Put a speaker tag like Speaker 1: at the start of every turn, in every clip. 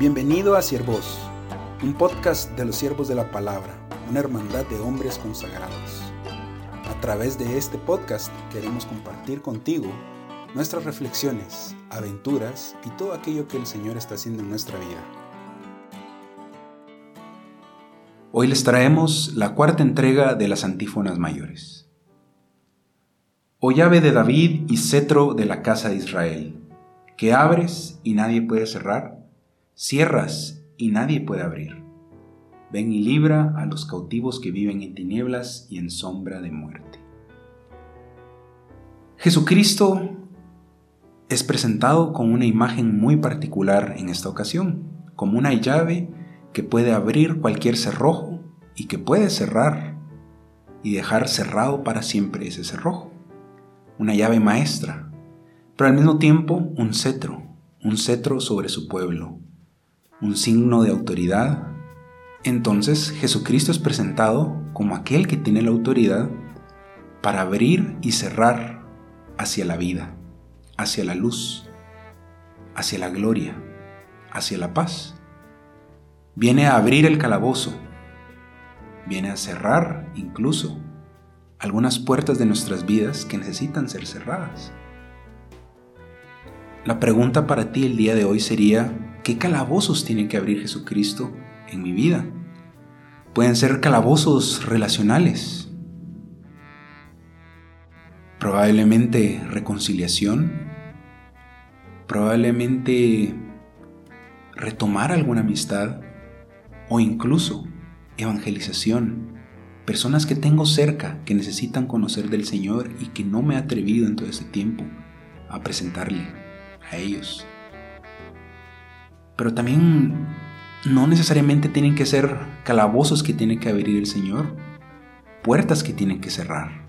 Speaker 1: Bienvenido a Siervos, un podcast de los siervos de la palabra, una hermandad de hombres consagrados. A través de este podcast queremos compartir contigo nuestras reflexiones, aventuras y todo aquello que el Señor está haciendo en nuestra vida. Hoy les traemos la cuarta entrega de las antífonas mayores. O llave de David y cetro de la casa de Israel, que abres y nadie puede cerrar Cierras y nadie puede abrir. Ven y libra a los cautivos que viven en tinieblas y en sombra de muerte. Jesucristo es presentado con una imagen muy particular en esta ocasión, como una llave que puede abrir cualquier cerrojo y que puede cerrar y dejar cerrado para siempre ese cerrojo. Una llave maestra, pero al mismo tiempo un cetro, un cetro sobre su pueblo, un signo de autoridad, entonces Jesucristo es presentado como aquel que tiene la autoridad para abrir y cerrar hacia la vida, hacia la luz, hacia la gloria, hacia la paz. Viene a abrir el calabozo, viene a cerrar incluso algunas puertas de nuestras vidas que necesitan ser cerradas. La pregunta para ti el día de hoy sería, ¿Qué calabozos tiene que abrir Jesucristo en mi vida? Pueden ser calabozos relacionales, probablemente reconciliación, probablemente retomar alguna amistad o incluso evangelización. Personas que tengo cerca que necesitan conocer del Señor y que no me he atrevido en todo este tiempo a presentarle a ellos pero también no necesariamente tienen que ser calabozos que tiene que abrir el Señor, puertas que tienen que cerrar,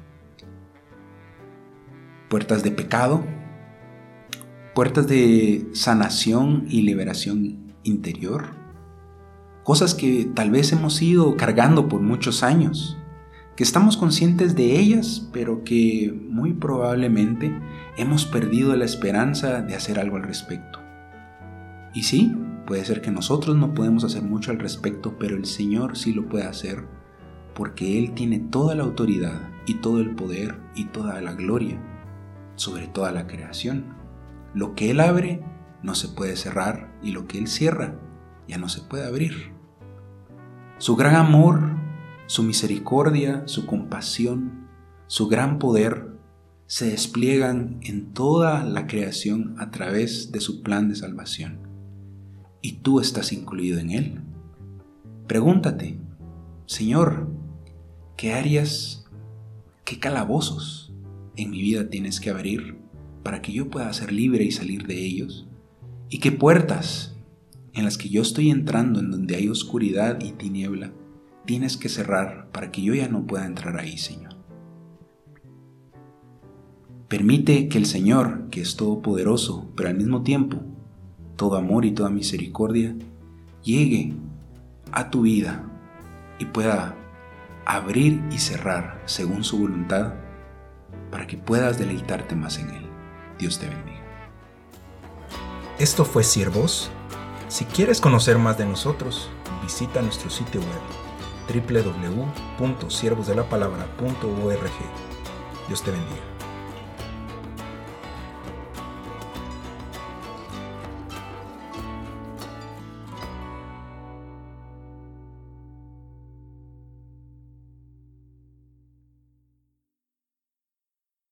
Speaker 1: puertas de pecado, puertas de sanación y liberación interior, cosas que tal vez hemos ido cargando por muchos años, que estamos conscientes de ellas, pero que muy probablemente hemos perdido la esperanza de hacer algo al respecto. Y sí, puede ser que nosotros no podemos hacer mucho al respecto, pero el Señor sí lo puede hacer, porque Él tiene toda la autoridad y todo el poder y toda la gloria sobre toda la creación. Lo que Él abre no se puede cerrar y lo que Él cierra ya no se puede abrir. Su gran amor, su misericordia, su compasión, su gran poder se despliegan en toda la creación a través de su plan de salvación y tú estás incluido en él. Pregúntate, Señor, ¿qué áreas, qué calabozos en mi vida tienes que abrir para que yo pueda ser libre y salir de ellos? ¿Y qué puertas en las que yo estoy entrando en donde hay oscuridad y tiniebla tienes que cerrar para que yo ya no pueda entrar ahí, Señor? Permite que el Señor, que es todopoderoso, pero al mismo tiempo todo amor y toda misericordia llegue a tu vida y pueda abrir y cerrar según su voluntad para que puedas deleitarte más en Él. Dios te bendiga.
Speaker 2: Esto fue Siervos. Si quieres conocer más de nosotros, visita nuestro sitio web www.siervosdelapalabra.org. Dios te bendiga.